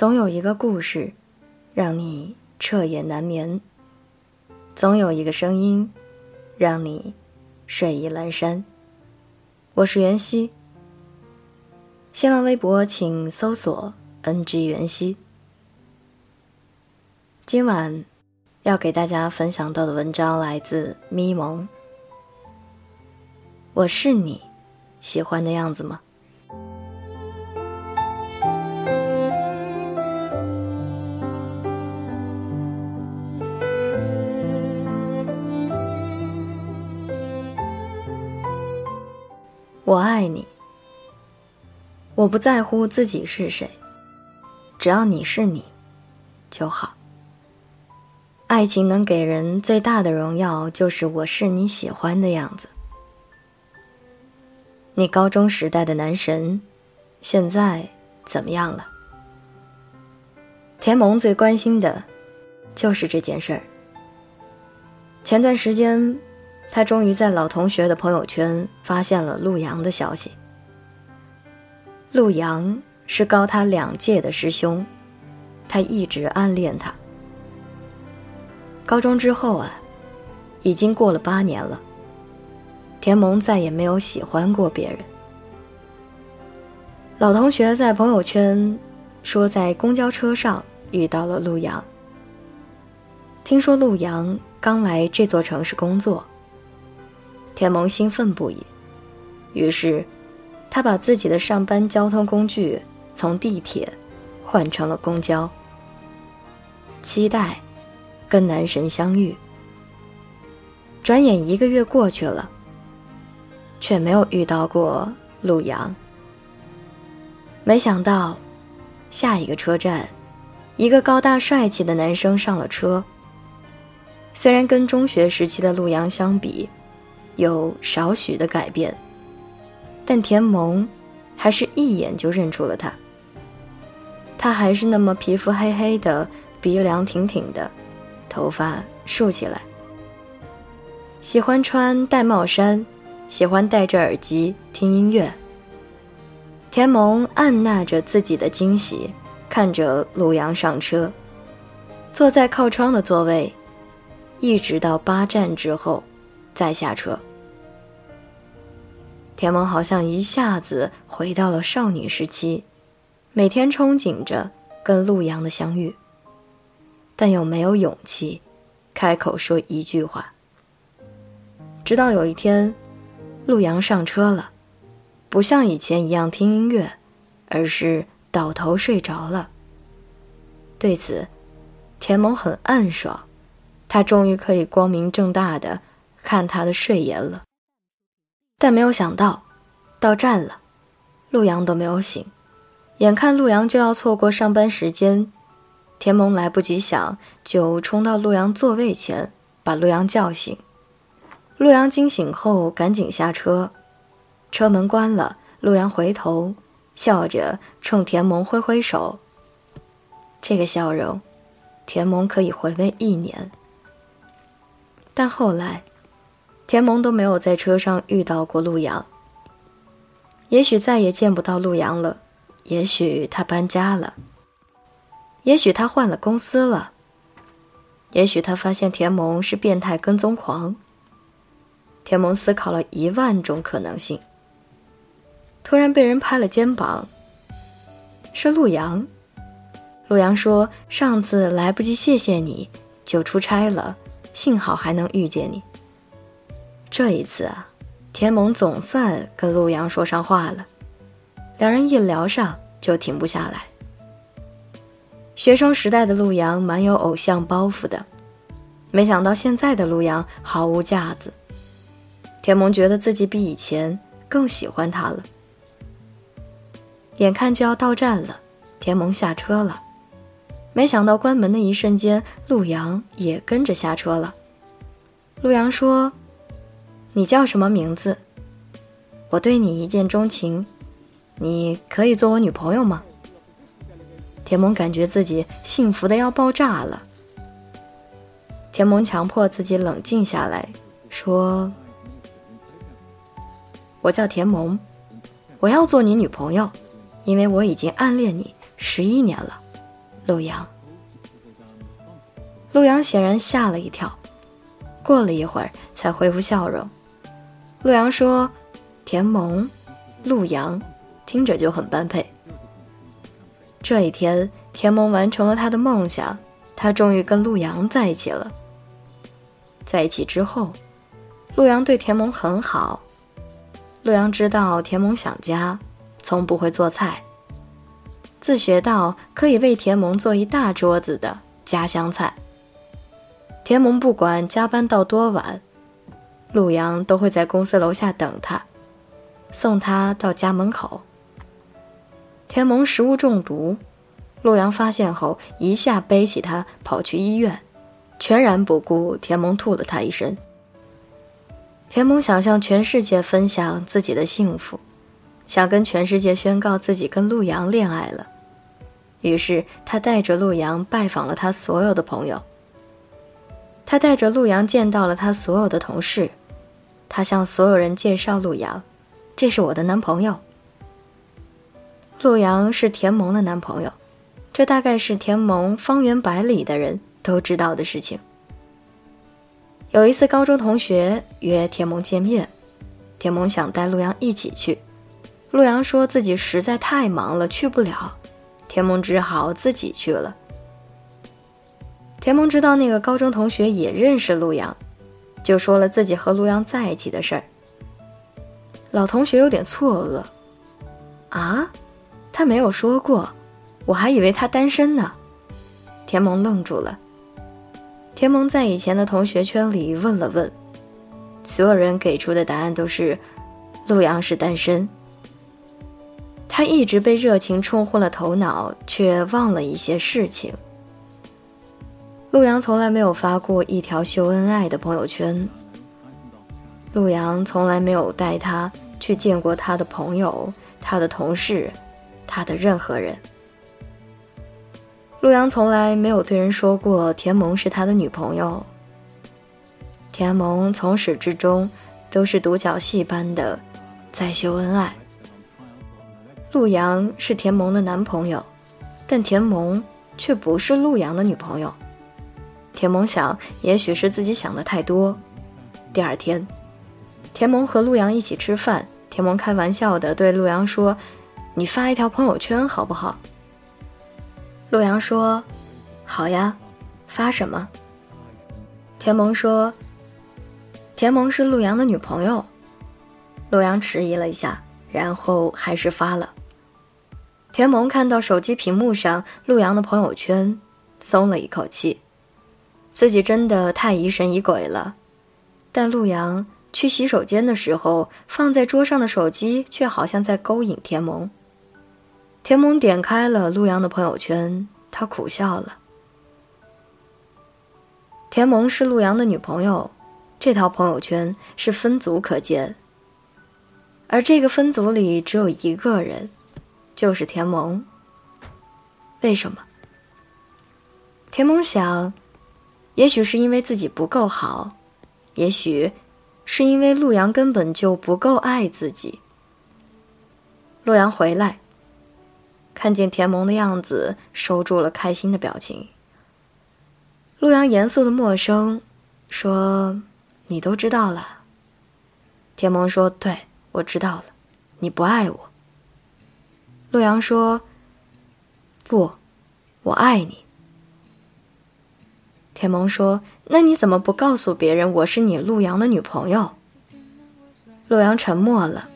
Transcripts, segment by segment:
总有一个故事，让你彻夜难眠；总有一个声音，让你睡意阑珊。我是袁熙，新浪微博请搜索 “ng 袁熙”。今晚要给大家分享到的文章来自咪蒙。我是你喜欢的样子吗？我爱你，我不在乎自己是谁，只要你是你就好。爱情能给人最大的荣耀，就是我是你喜欢的样子。你高中时代的男神，现在怎么样了？田萌最关心的，就是这件事儿。前段时间。他终于在老同学的朋友圈发现了陆阳的消息。陆阳是高他两届的师兄，他一直暗恋他。高中之后啊，已经过了八年了。田萌再也没有喜欢过别人。老同学在朋友圈说，在公交车上遇到了陆阳。听说陆阳刚来这座城市工作。田萌兴奋不已，于是，他把自己的上班交通工具从地铁换成了公交，期待跟男神相遇。转眼一个月过去了，却没有遇到过陆阳。没想到，下一个车站，一个高大帅气的男生上了车。虽然跟中学时期的陆阳相比，有少许的改变，但田萌还是一眼就认出了他。他还是那么皮肤黑黑的，鼻梁挺挺的，头发竖起来，喜欢穿戴帽衫，喜欢戴着耳机听音乐。田萌按捺着自己的惊喜，看着陆阳上车，坐在靠窗的座位，一直到八站之后，再下车。田萌好像一下子回到了少女时期，每天憧憬着跟陆阳的相遇，但又没有勇气开口说一句话。直到有一天，陆阳上车了，不像以前一样听音乐，而是倒头睡着了。对此，田萌很暗爽，他终于可以光明正大的看他的睡颜了。但没有想到，到站了，陆阳都没有醒。眼看陆阳就要错过上班时间，田萌来不及想，就冲到陆阳座位前，把陆阳叫醒。陆阳惊醒后，赶紧下车，车门关了。陆阳回头，笑着冲田萌挥挥手。这个笑容，田萌可以回味一年。但后来。田萌都没有在车上遇到过陆阳，也许再也见不到陆阳了，也许他搬家了，也许他换了公司了，也许他发现田萌是变态跟踪狂。田萌思考了一万种可能性，突然被人拍了肩膀，是陆阳。陆阳说：“上次来不及谢谢你，就出差了，幸好还能遇见你。”这一次啊，田萌总算跟陆阳说上话了，两人一聊上就停不下来。学生时代的陆阳蛮有偶像包袱的，没想到现在的陆阳毫无架子。田萌觉得自己比以前更喜欢他了。眼看就要到站了，田萌下车了，没想到关门的一瞬间，陆阳也跟着下车了。陆阳说。你叫什么名字？我对你一见钟情，你可以做我女朋友吗？田萌感觉自己幸福的要爆炸了。田萌强迫自己冷静下来，说：“我叫田萌，我要做你女朋友，因为我已经暗恋你十一年了。”陆阳。陆阳显然吓了一跳，过了一会儿才恢复笑容。陆阳说：“田萌，陆阳，听着就很般配。”这一天，田萌完成了他的梦想，他终于跟陆阳在一起了。在一起之后，陆阳对田萌很好。陆阳知道田萌想家，从不会做菜，自学到可以为田萌做一大桌子的家乡菜。田萌不管加班到多晚，陆阳都会在公司楼下等他，送他到家门口。田萌食物中毒，陆阳发现后一下背起他跑去医院，全然不顾田萌吐了他一身。田萌想向全世界分享自己的幸福，想跟全世界宣告自己跟陆阳恋爱了，于是他带着陆阳拜访了他所有的朋友。他带着陆阳见到了他所有的同事，他向所有人介绍陆阳：“这是我的男朋友。”陆阳是田萌的男朋友，这大概是田萌方圆百里的人都知道的事情。有一次，高中同学约田萌见面，田萌想带陆阳一起去，陆阳说自己实在太忙了，去不了，田萌只好自己去了。田萌知道那个高中同学也认识陆阳，就说了自己和陆阳在一起的事儿。老同学有点错愕，啊，他没有说过，我还以为他单身呢。田萌愣住了。田萌在以前的同学圈里问了问，所有人给出的答案都是陆阳是单身。他一直被热情冲昏了头脑，却忘了一些事情。陆阳从来没有发过一条秀恩爱的朋友圈。陆阳从来没有带他去见过他的朋友、他的同事、他的任何人。陆阳从来没有对人说过田萌是他的女朋友。田萌从始至终都是独角戏般的在秀恩爱。陆阳是田萌的男朋友，但田萌却不是陆阳的女朋友。田萌想，也许是自己想的太多。第二天，田萌和陆阳一起吃饭。田萌开玩笑的对陆阳说：“你发一条朋友圈好不好？”陆阳说：“好呀，发什么？”田萌说：“田萌是陆阳的女朋友。”陆阳迟疑了一下，然后还是发了。田萌看到手机屏幕上陆阳的朋友圈，松了一口气。自己真的太疑神疑鬼了，但陆阳去洗手间的时候，放在桌上的手机却好像在勾引田萌。田萌点开了陆阳的朋友圈，他苦笑了。田萌是陆阳的女朋友，这条朋友圈是分组可见，而这个分组里只有一个人，就是田萌。为什么？田萌想。也许是因为自己不够好，也许是因为陆阳根本就不够爱自己。陆阳回来，看见田萌的样子，收住了开心的表情。陆阳严肃的陌生说：“你都知道了。”田萌说：“对，我知道了，你不爱我。”陆阳说：“不，我爱你。”田萌说：“那你怎么不告诉别人我是你陆阳的女朋友？”陆阳沉默了。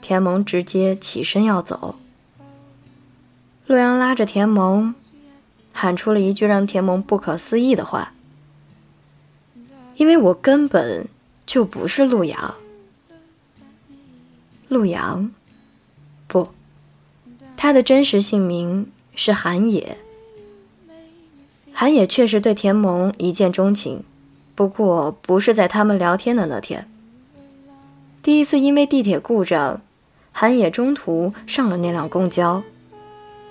田萌直接起身要走。陆阳拉着田萌，喊出了一句让田萌不可思议的话：“因为我根本就不是陆阳。”陆阳，不，他的真实姓名是韩野。韩野确实对田萌一见钟情，不过不是在他们聊天的那天。第一次因为地铁故障，韩野中途上了那辆公交，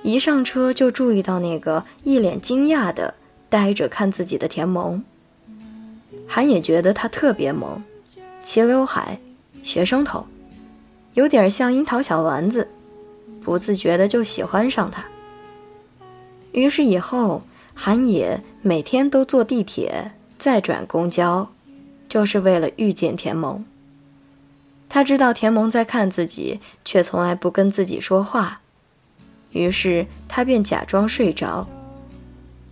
一上车就注意到那个一脸惊讶的呆着看自己的田萌。韩野觉得他特别萌，齐刘海，学生头，有点像樱桃小丸子，不自觉的就喜欢上他。于是以后韩野每天都坐地铁，再转公交，就是为了遇见田萌。他知道田萌在看自己，却从来不跟自己说话，于是他便假装睡着。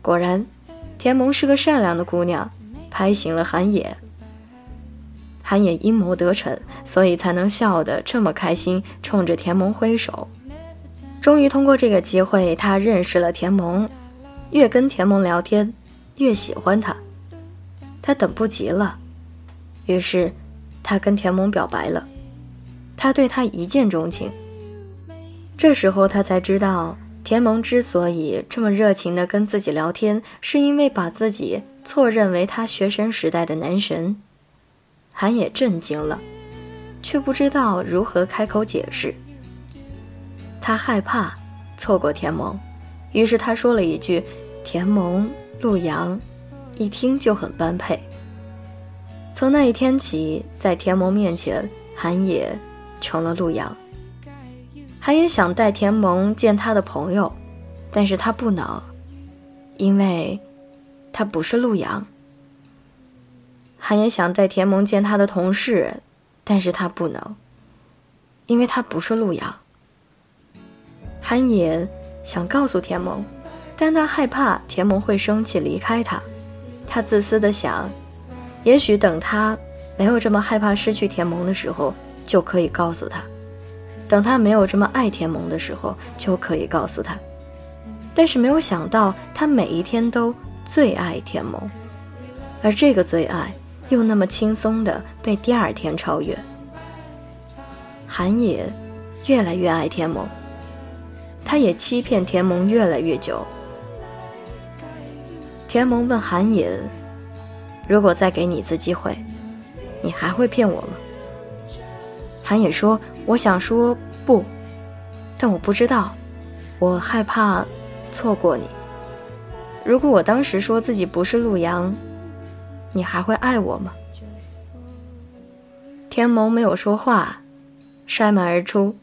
果然，田萌是个善良的姑娘，拍醒了韩野。韩野阴谋得逞，所以才能笑得这么开心，冲着田萌挥手。终于通过这个机会，他认识了田萌，越跟田萌聊天，越喜欢他。他等不及了，于是。他跟田萌表白了，他对他一见钟情。这时候他才知道，田萌之所以这么热情地跟自己聊天，是因为把自己错认为他学生时代的男神。韩也震惊了，却不知道如何开口解释。他害怕错过田萌，于是他说了一句：“田萌、陆阳，一听就很般配。”从那一天起，在田萌面前，韩野成了陆阳。韩野想带田萌见他的朋友，但是他不能，因为他不是陆阳。韩野想带田萌见他的同事，但是他不能，因为他不是陆阳。韩野想告诉田萌，但他害怕田萌会生气离开他，他自私的想。也许等他没有这么害怕失去田萌的时候，就可以告诉他；等他没有这么爱田萌的时候，就可以告诉他。但是没有想到，他每一天都最爱田萌，而这个最爱又那么轻松的被第二天超越。韩野越来越爱田萌，他也欺骗田萌越来越久。田萌问韩野。如果再给你一次机会，你还会骗我吗？韩野说：“我想说不，但我不知道，我害怕错过你。如果我当时说自己不是陆阳，你还会爱我吗？”田萌没有说话，摔门而出。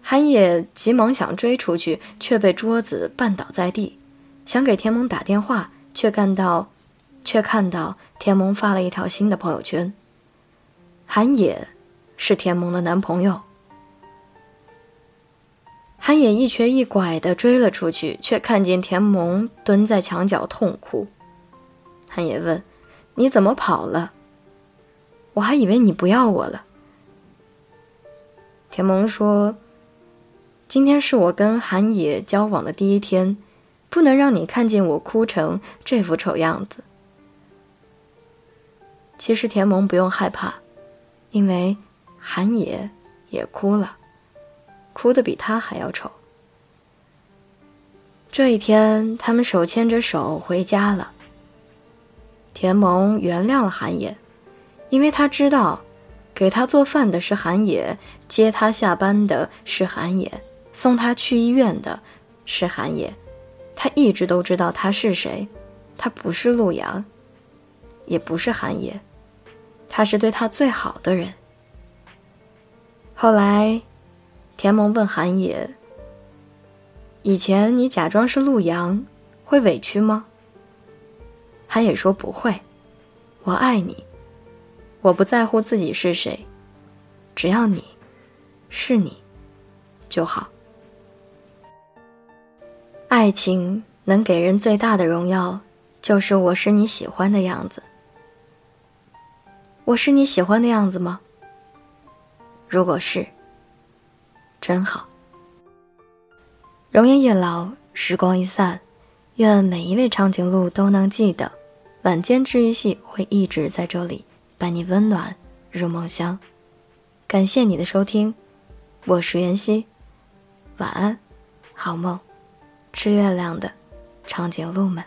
韩野急忙想追出去，却被桌子绊倒在地，想给田萌打电话，却看到。却看到田萌发了一条新的朋友圈。韩野是田萌的男朋友。韩野一瘸一拐地追了出去，却看见田萌蹲在墙角痛哭。韩野问：“你怎么跑了？我还以为你不要我了。”田萌说：“今天是我跟韩野交往的第一天，不能让你看见我哭成这副丑样子。”其实田萌不用害怕，因为韩野也哭了，哭得比他还要丑。这一天，他们手牵着手回家了。田萌原谅了韩野，因为他知道，给他做饭的是韩野，接他下班的是韩野，送他去医院的是韩野。他一直都知道他是谁，他不是陆阳，也不是韩野。他是对他最好的人。后来，田萌问韩野：“以前你假装是陆阳，会委屈吗？”韩野说：“不会，我爱你，我不在乎自己是谁，只要你是你就好。爱情能给人最大的荣耀，就是我是你喜欢的样子。”我是你喜欢的样子吗？如果是，真好。容颜一老，时光一散，愿每一位长颈鹿都能记得，晚间治愈系会一直在这里，伴你温暖入梦乡。感谢你的收听，我是妍希，晚安，好梦，吃月亮的长颈鹿们。